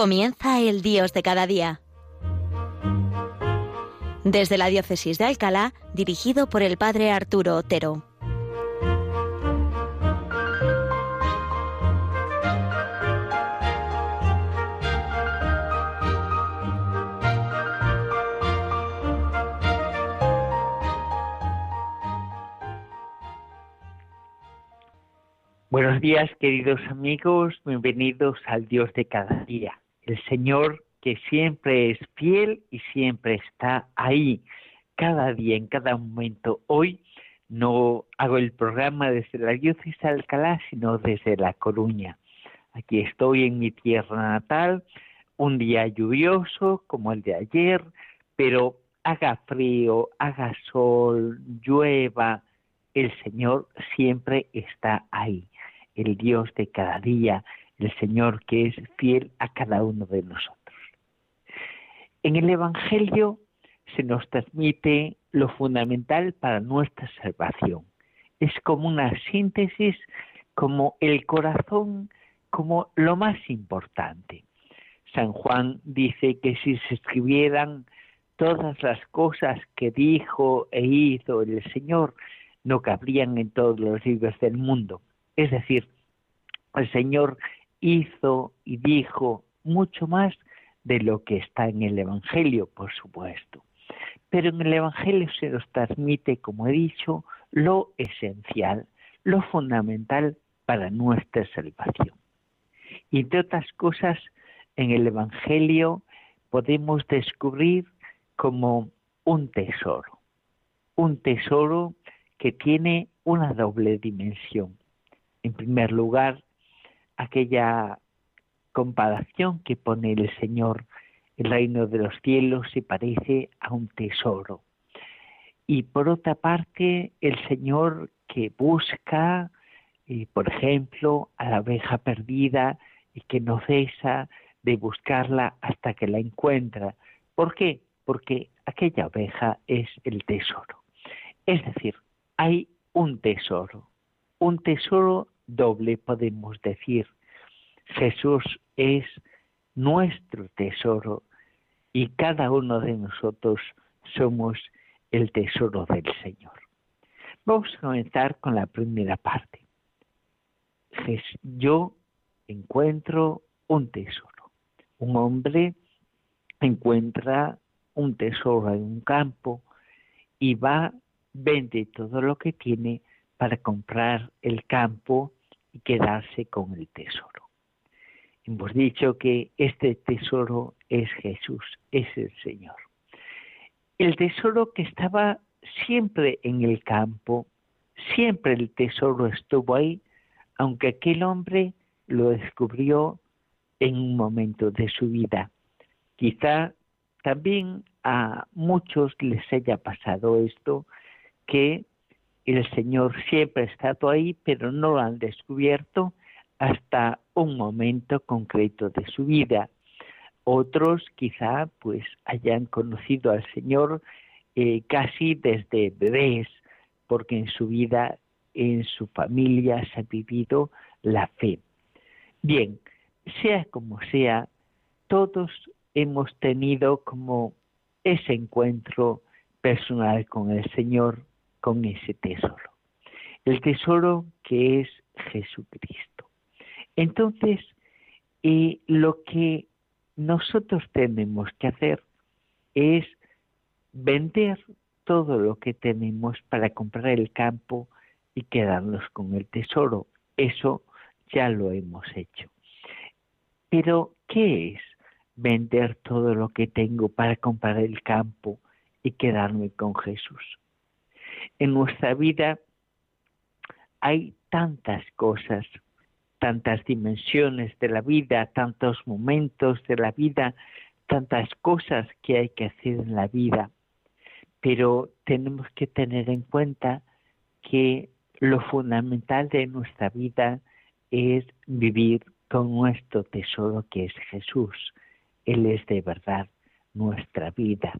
Comienza el Dios de cada día. Desde la Diócesis de Alcalá, dirigido por el Padre Arturo Otero. Buenos días, queridos amigos, bienvenidos al Dios de cada día, el Señor que siempre es fiel y siempre está ahí, cada día, en cada momento. Hoy no hago el programa desde la diócesis de Alcalá, sino desde La Coruña. Aquí estoy en mi tierra natal, un día lluvioso como el de ayer, pero haga frío, haga sol, llueva, el Señor siempre está ahí el Dios de cada día, el Señor que es fiel a cada uno de nosotros. En el Evangelio se nos transmite lo fundamental para nuestra salvación. Es como una síntesis, como el corazón, como lo más importante. San Juan dice que si se escribieran todas las cosas que dijo e hizo el Señor, no cabrían en todos los libros del mundo. Es decir, el Señor hizo y dijo mucho más de lo que está en el Evangelio, por supuesto. Pero en el Evangelio se nos transmite, como he dicho, lo esencial, lo fundamental para nuestra salvación. Y entre otras cosas, en el Evangelio podemos descubrir como un tesoro, un tesoro que tiene una doble dimensión. En primer lugar, aquella comparación que pone el Señor, el reino de los cielos se parece a un tesoro. Y por otra parte, el Señor que busca, eh, por ejemplo, a la oveja perdida y que no cesa de buscarla hasta que la encuentra. ¿Por qué? Porque aquella oveja es el tesoro. Es decir, hay un tesoro, un tesoro doble podemos decir. Jesús es nuestro tesoro y cada uno de nosotros somos el tesoro del Señor. Vamos a comenzar con la primera parte. Yo encuentro un tesoro. Un hombre encuentra un tesoro en un campo y va, vende todo lo que tiene para comprar el campo y quedarse con el tesoro. Hemos dicho que este tesoro es Jesús, es el Señor. El tesoro que estaba siempre en el campo, siempre el tesoro estuvo ahí, aunque aquel hombre lo descubrió en un momento de su vida. Quizá también a muchos les haya pasado esto, que el Señor siempre ha estado ahí, pero no lo han descubierto hasta un momento concreto de su vida. Otros quizá pues hayan conocido al Señor eh, casi desde bebés, porque en su vida, en su familia se ha vivido la fe. Bien, sea como sea, todos hemos tenido como ese encuentro personal con el Señor con ese tesoro. El tesoro que es Jesucristo. Entonces, eh, lo que nosotros tenemos que hacer es vender todo lo que tenemos para comprar el campo y quedarnos con el tesoro. Eso ya lo hemos hecho. Pero, ¿qué es vender todo lo que tengo para comprar el campo y quedarme con Jesús? En nuestra vida hay tantas cosas, tantas dimensiones de la vida, tantos momentos de la vida, tantas cosas que hay que hacer en la vida, pero tenemos que tener en cuenta que lo fundamental de nuestra vida es vivir con nuestro tesoro que es Jesús. Él es de verdad nuestra vida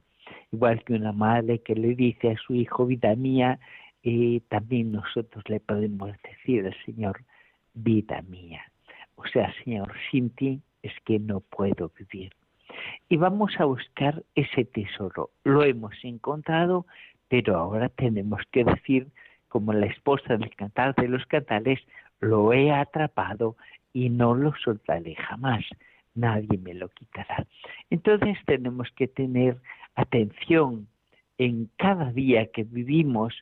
igual que una madre que le dice a su hijo, vida mía, eh, también nosotros le podemos decir al Señor, vida mía. O sea, Señor, sin ti es que no puedo vivir. Y vamos a buscar ese tesoro. Lo hemos encontrado, pero ahora tenemos que decir, como la esposa del cantar de los cantales, lo he atrapado y no lo soltaré jamás. Nadie me lo quitará. Entonces tenemos que tener atención en cada día que vivimos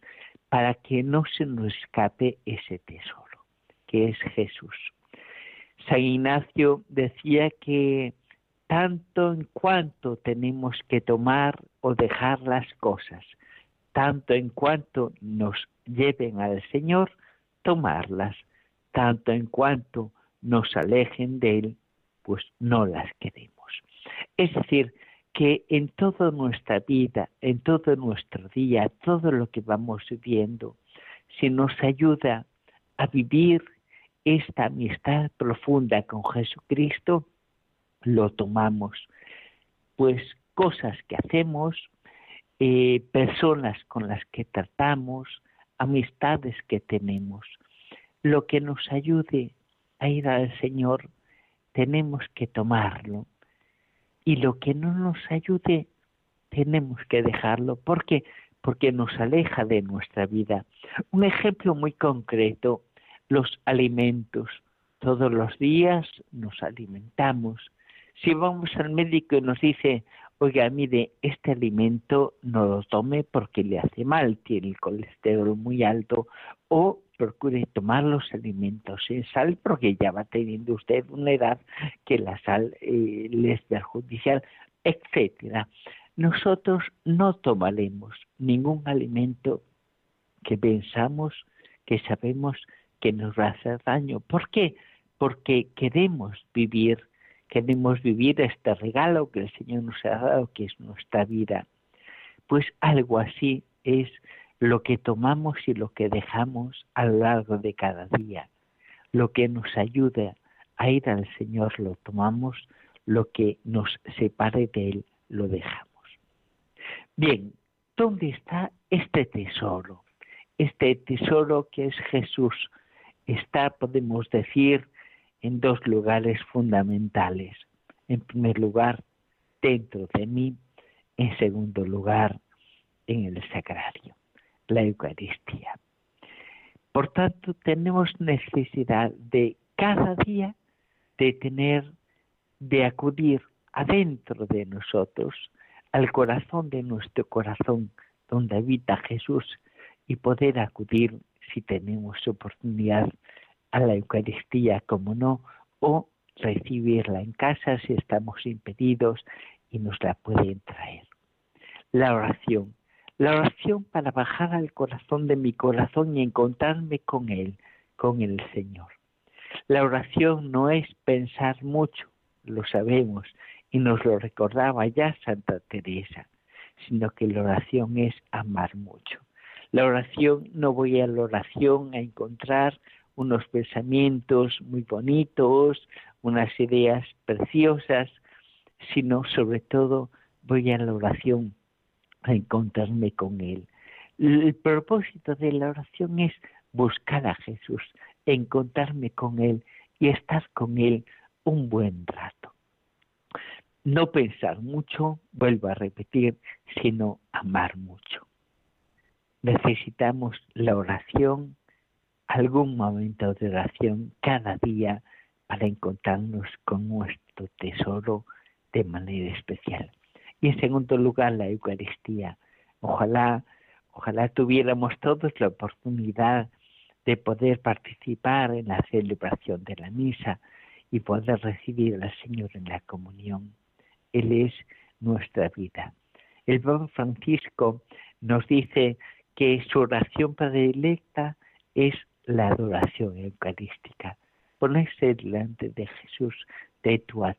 para que no se nos escape ese tesoro, que es Jesús. San Ignacio decía que tanto en cuanto tenemos que tomar o dejar las cosas, tanto en cuanto nos lleven al Señor, tomarlas, tanto en cuanto nos alejen de Él, pues no las queremos. Es decir, que en toda nuestra vida, en todo nuestro día, todo lo que vamos viviendo, si nos ayuda a vivir esta amistad profunda con Jesucristo, lo tomamos. Pues cosas que hacemos, eh, personas con las que tratamos, amistades que tenemos, lo que nos ayude a ir al Señor, tenemos que tomarlo. Y lo que no nos ayude, tenemos que dejarlo. ¿Por qué? Porque nos aleja de nuestra vida. Un ejemplo muy concreto, los alimentos. Todos los días nos alimentamos. Si vamos al médico y nos dice, oiga, mire, este alimento no lo tome porque le hace mal, tiene el colesterol muy alto, o procure tomar los alimentos sin sal porque ya va teniendo usted una edad que la sal eh, le es perjudicial, etcétera. Nosotros no tomaremos ningún alimento que pensamos, que sabemos que nos va a hacer daño. ¿Por qué? Porque queremos vivir, queremos vivir este regalo que el Señor nos ha dado, que es nuestra vida. Pues algo así es lo que tomamos y lo que dejamos a lo largo de cada día. Lo que nos ayuda a ir al Señor lo tomamos, lo que nos separe de Él lo dejamos. Bien, ¿dónde está este tesoro? Este tesoro que es Jesús está, podemos decir, en dos lugares fundamentales. En primer lugar, dentro de mí. En segundo lugar, en el sagrario la Eucaristía. Por tanto, tenemos necesidad de cada día de tener, de acudir adentro de nosotros, al corazón de nuestro corazón, donde habita Jesús, y poder acudir, si tenemos oportunidad, a la Eucaristía, como no, o recibirla en casa si estamos impedidos y nos la pueden traer. La oración la oración para bajar al corazón de mi corazón y encontrarme con Él, con el Señor. La oración no es pensar mucho, lo sabemos, y nos lo recordaba ya Santa Teresa, sino que la oración es amar mucho. La oración, no voy a la oración a encontrar unos pensamientos muy bonitos, unas ideas preciosas, sino sobre todo voy a la oración a encontrarme con Él. El propósito de la oración es buscar a Jesús, encontrarme con Él y estar con Él un buen rato. No pensar mucho, vuelvo a repetir, sino amar mucho. Necesitamos la oración, algún momento de oración cada día para encontrarnos con nuestro tesoro de manera especial. Y en segundo lugar, la Eucaristía. Ojalá, ojalá tuviéramos todos la oportunidad de poder participar en la celebración de la misa y poder recibir al Señor en la comunión. Él es nuestra vida. El Papa Francisco nos dice que su oración predilecta es la adoración eucarística, ponerse delante de Jesús de tu a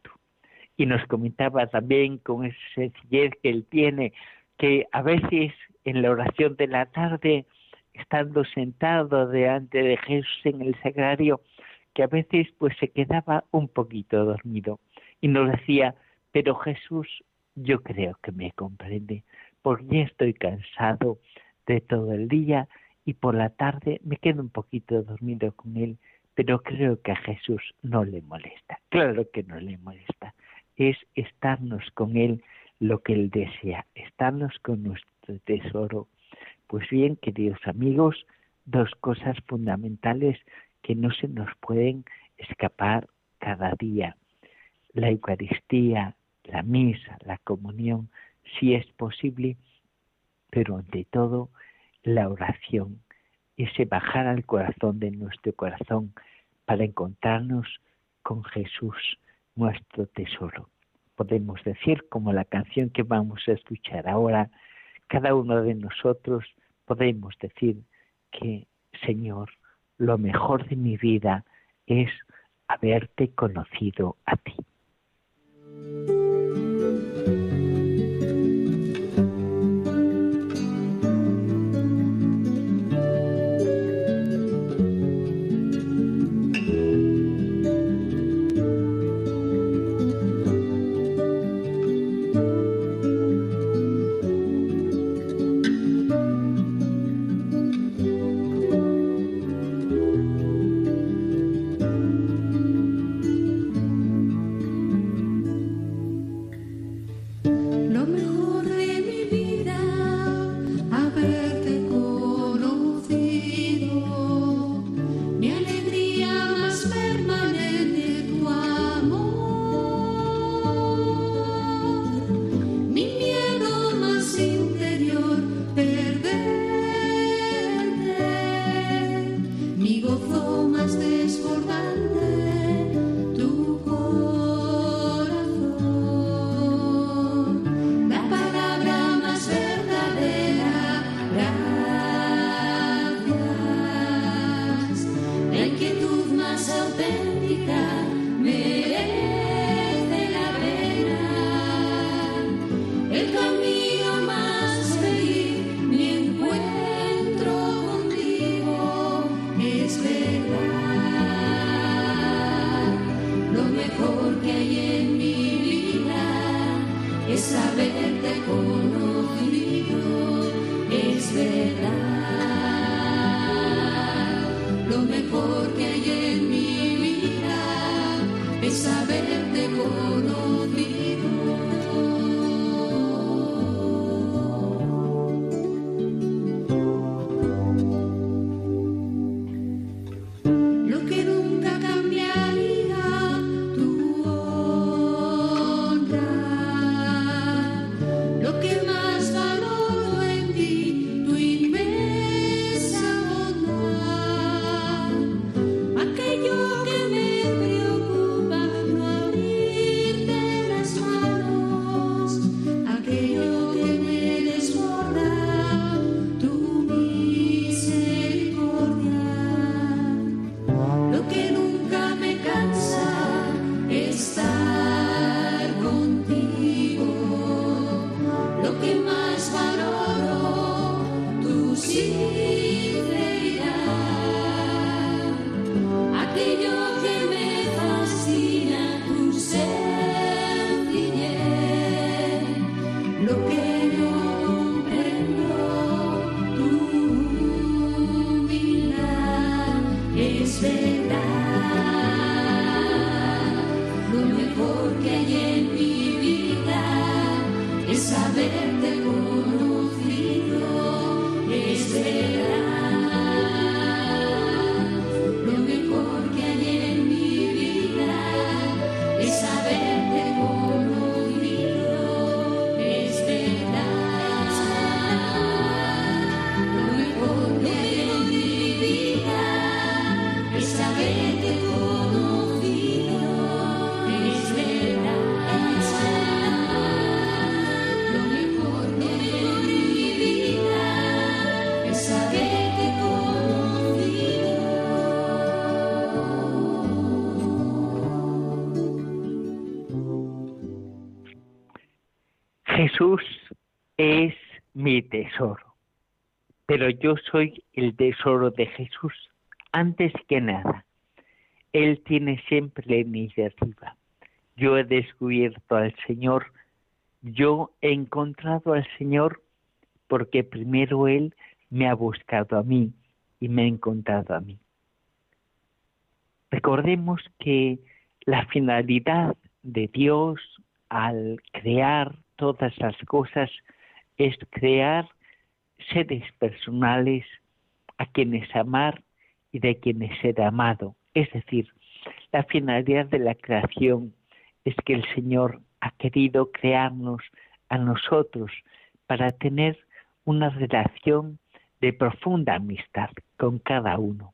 y nos comentaba también con esa sencillez que él tiene, que a veces en la oración de la tarde, estando sentado delante de Jesús en el sagrario, que a veces pues se quedaba un poquito dormido y nos decía, pero Jesús yo creo que me comprende, porque ya estoy cansado de todo el día y por la tarde me quedo un poquito dormido con él, pero creo que a Jesús no le molesta. Claro que no le molesta. Es estarnos con Él lo que Él desea, estarnos con nuestro tesoro. Pues bien, queridos amigos, dos cosas fundamentales que no se nos pueden escapar cada día. La Eucaristía, la misa, la comunión, si es posible, pero ante todo la oración, ese bajar al corazón de nuestro corazón para encontrarnos con Jesús, nuestro tesoro. Podemos decir, como la canción que vamos a escuchar ahora, cada uno de nosotros podemos decir que, Señor, lo mejor de mi vida es haberte conocido a ti. Jesús es mi tesoro, pero yo soy el tesoro de Jesús antes que nada. Él tiene siempre la iniciativa. Yo he descubierto al Señor, yo he encontrado al Señor porque primero Él me ha buscado a mí y me ha encontrado a mí. Recordemos que la finalidad de Dios al crear todas las cosas es crear seres personales a quienes amar y de quienes ser amado. Es decir, la finalidad de la creación es que el Señor ha querido crearnos a nosotros para tener una relación de profunda amistad con cada uno.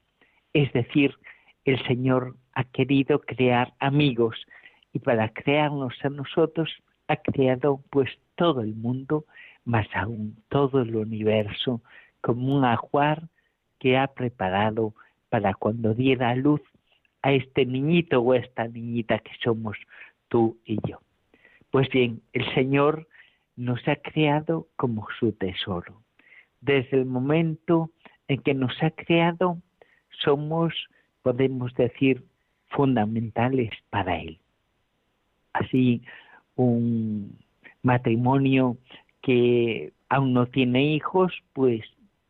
Es decir, el Señor ha querido crear amigos y para crearnos a nosotros ha creado pues todo el mundo, más aún todo el universo, como un ajuar que ha preparado para cuando diera luz a este niñito o esta niñita que somos tú y yo. Pues bien, el Señor nos ha creado como su tesoro. Desde el momento en que nos ha creado, somos, podemos decir, fundamentales para Él. Así, un matrimonio que aún no tiene hijos, pues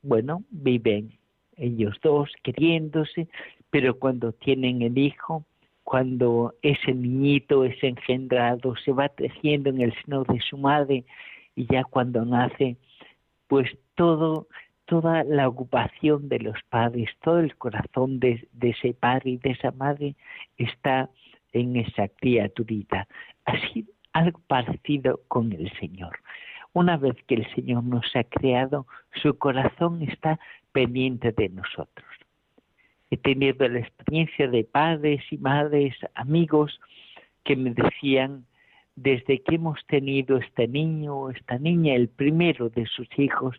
bueno, viven ellos dos queriéndose, pero cuando tienen el hijo, cuando ese niñito es engendrado, se va tejiendo en el seno de su madre y ya cuando nace, pues todo, toda la ocupación de los padres, todo el corazón de, de ese padre y de esa madre está en esa criaturita. Así algo parecido con el Señor. Una vez que el Señor nos ha creado, su corazón está pendiente de nosotros. He tenido la experiencia de padres y madres, amigos, que me decían, desde que hemos tenido este niño o esta niña, el primero de sus hijos,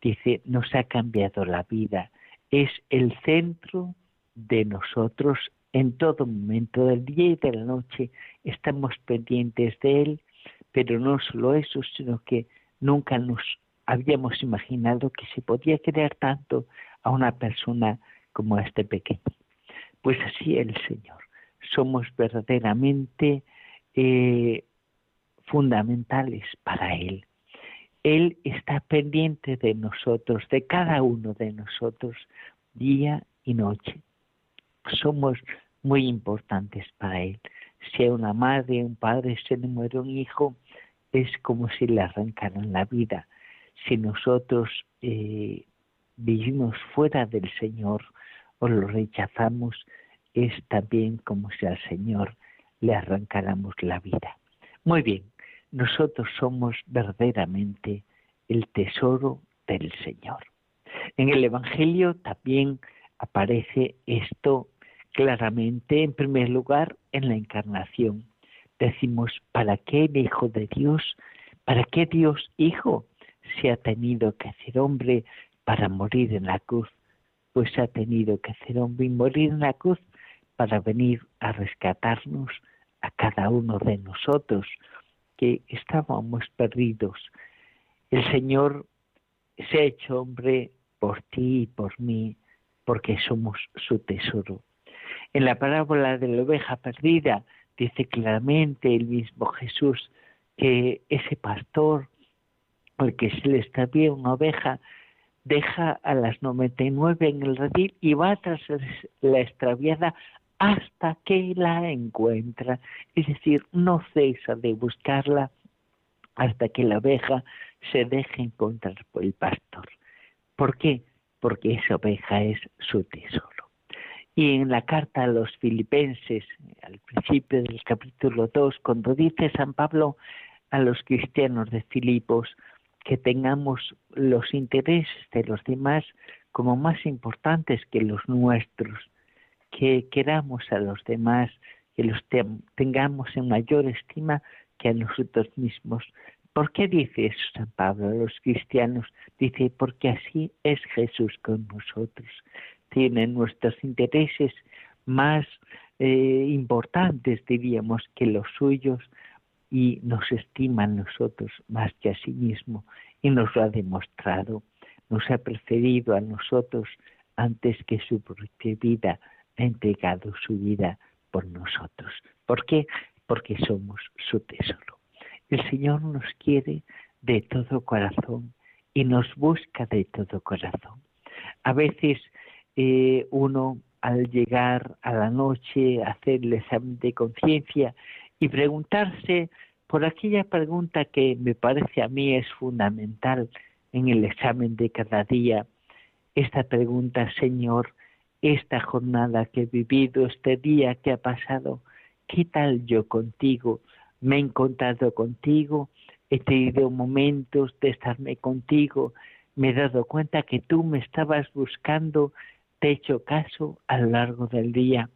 dice, nos ha cambiado la vida. Es el centro de nosotros en todo momento del día y de la noche. Estamos pendientes de él, pero no solo eso, sino que nunca nos habíamos imaginado que se podía querer tanto a una persona como a este pequeño. Pues así el Señor. Somos verdaderamente eh, fundamentales para Él. Él está pendiente de nosotros, de cada uno de nosotros, día y noche. Somos muy importantes para Él. Si a una madre, un padre se le muere un hijo, es como si le arrancaran la vida. Si nosotros eh, vivimos fuera del Señor, o lo rechazamos, es también como si al Señor le arrancáramos la vida. Muy bien, nosotros somos verdaderamente el tesoro del Señor. En el Evangelio también aparece esto claramente, en primer lugar, en la encarnación. Decimos, ¿para qué el Hijo de Dios? ¿Para qué Dios Hijo se ha tenido que hacer hombre para morir en la cruz? pues ha tenido que hacer hombre y morir en la cruz para venir a rescatarnos a cada uno de nosotros que estábamos perdidos. El Señor se ha hecho hombre por ti y por mí, porque somos su tesoro. En la parábola de la oveja perdida dice claramente el mismo Jesús que ese pastor al que se le extravía una oveja deja a las 99 en el redil y va tras la extraviada hasta que la encuentra. Es decir, no cesa de buscarla hasta que la oveja se deje encontrar por el pastor. ¿Por qué? Porque esa oveja es su tesoro. Y en la carta a los filipenses, al principio del capítulo 2, cuando dice San Pablo a los cristianos de Filipos, que tengamos los intereses de los demás como más importantes que los nuestros, que queramos a los demás, que los tengamos en mayor estima que a nosotros mismos. ¿Por qué dice eso San Pablo a los cristianos? Dice, porque así es Jesús con nosotros. Tiene nuestros intereses más eh, importantes, diríamos, que los suyos, y nos estima a nosotros más que a sí mismo y nos lo ha demostrado. Nos ha preferido a nosotros antes que su propia vida, ha entregado su vida por nosotros. ¿Por qué? Porque somos su tesoro. El Señor nos quiere de todo corazón y nos busca de todo corazón. A veces eh, uno al llegar a la noche hacer el examen de conciencia y preguntarse por aquella pregunta que me parece a mí es fundamental en el examen de cada día. Esta pregunta, Señor, esta jornada que he vivido, este día que ha pasado, ¿qué tal yo contigo? Me he encontrado contigo, he tenido momentos de estarme contigo, me he dado cuenta que tú me estabas buscando, te he hecho caso a lo largo del día.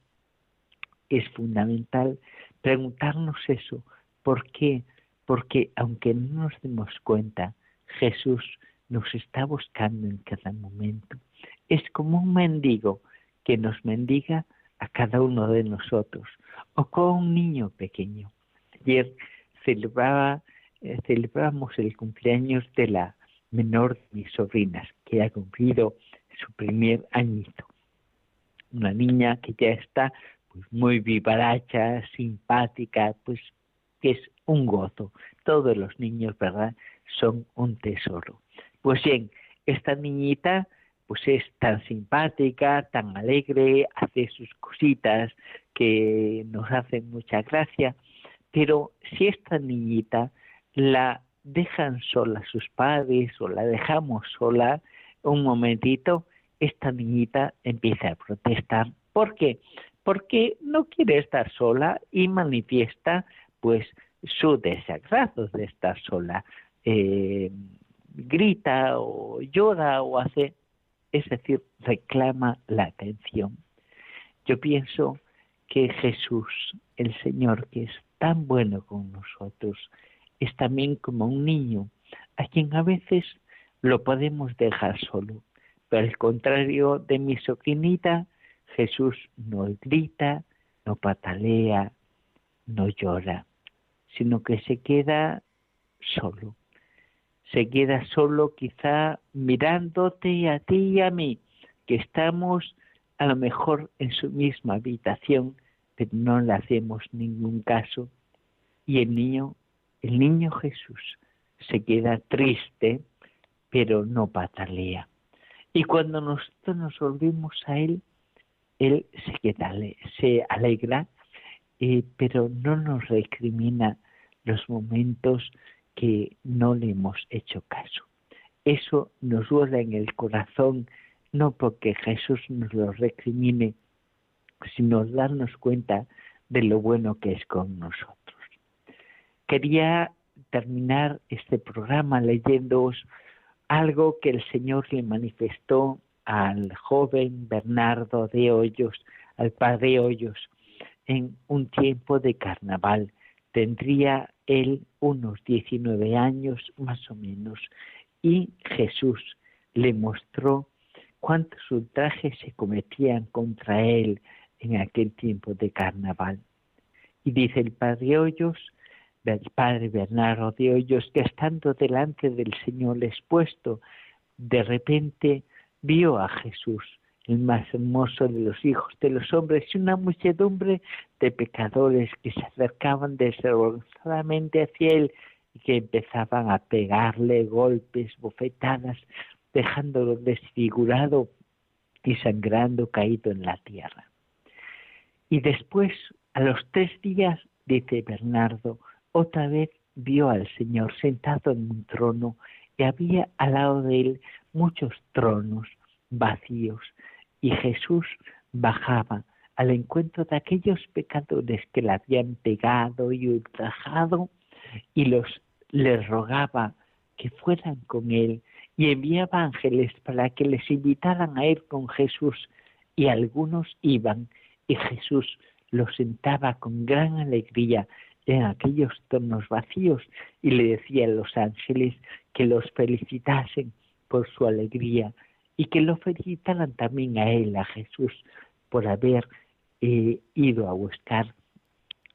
Es fundamental preguntarnos eso. ¿Por qué? Porque aunque no nos demos cuenta, Jesús nos está buscando en cada momento. Es como un mendigo que nos mendiga a cada uno de nosotros, o como un niño pequeño. Ayer celebraba, eh, celebramos el cumpleaños de la menor de mis sobrinas, que ha cumplido su primer añito. Una niña que ya está pues muy vivaracha, simpática, pues que es un gozo. Todos los niños, ¿verdad?, son un tesoro. Pues bien, esta niñita pues es tan simpática, tan alegre, hace sus cositas que nos hacen mucha gracia, pero si esta niñita la dejan sola sus padres o la dejamos sola un momentito, esta niñita empieza a protestar. ¿Por qué? Porque no quiere estar sola y manifiesta pues su desagrado de estar sola. Eh, grita o llora o hace, es decir, reclama la atención. Yo pienso que Jesús, el Señor, que es tan bueno con nosotros, es también como un niño, a quien a veces lo podemos dejar solo. Pero al contrario de mi soquinita, Jesús no grita, no patalea, no llora, sino que se queda solo. Se queda solo quizá mirándote a ti y a mí, que estamos a lo mejor en su misma habitación, pero no le hacemos ningún caso. Y el niño el niño Jesús se queda triste, pero no patalea. Y cuando nosotros nos volvemos a Él, Él se queda, se alegra, eh, pero no nos recrimina los momentos que no le hemos hecho caso. Eso nos duele en el corazón, no porque Jesús nos lo recrimine, sino darnos cuenta de lo bueno que es con nosotros. Quería terminar este programa leyéndoos algo que el Señor le manifestó al joven Bernardo de Hoyos, al padre Hoyos, en un tiempo de carnaval. Tendría él unos 19 años más o menos y Jesús le mostró cuántos ultrajes se cometían contra él en aquel tiempo de carnaval. Y dice el padre Hoyos padre Bernardo de Hoyos, que estando delante del Señor expuesto, de repente vio a Jesús, el más hermoso de los hijos de los hombres, y una muchedumbre de pecadores que se acercaban desorganizadamente hacia él y que empezaban a pegarle golpes, bofetadas, dejándolo desfigurado y sangrando caído en la tierra. Y después, a los tres días, dice Bernardo, otra vez vio al Señor sentado en un trono y había al lado de él muchos tronos vacíos. Y Jesús bajaba al encuentro de aquellos pecadores que le habían pegado y ultrajado y los les rogaba que fueran con él y enviaba ángeles para que les invitaran a ir con Jesús. Y algunos iban y Jesús los sentaba con gran alegría en aquellos tornos vacíos y le decía a los ángeles que los felicitasen por su alegría y que lo felicitaran también a él, a Jesús, por haber eh, ido a buscar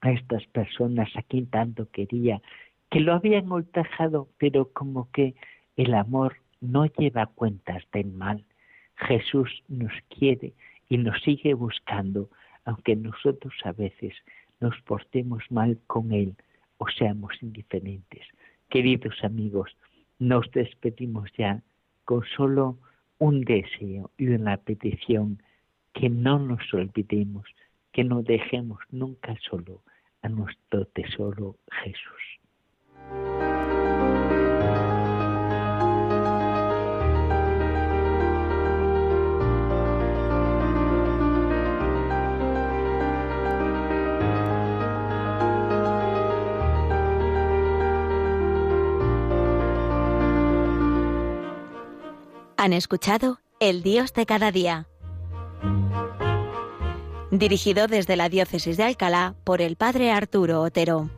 a estas personas a quien tanto quería, que lo habían ultrajado, pero como que el amor no lleva cuentas del mal. Jesús nos quiere y nos sigue buscando, aunque nosotros a veces nos portemos mal con Él o seamos indiferentes. Queridos amigos, nos despedimos ya con solo un deseo y una petición. que no nos olvidemos, que no dejemos nunca solo a nuestro tesoro Jesús. Han escuchado El Dios de cada día. Dirigido desde la Diócesis de Alcalá por el Padre Arturo Otero.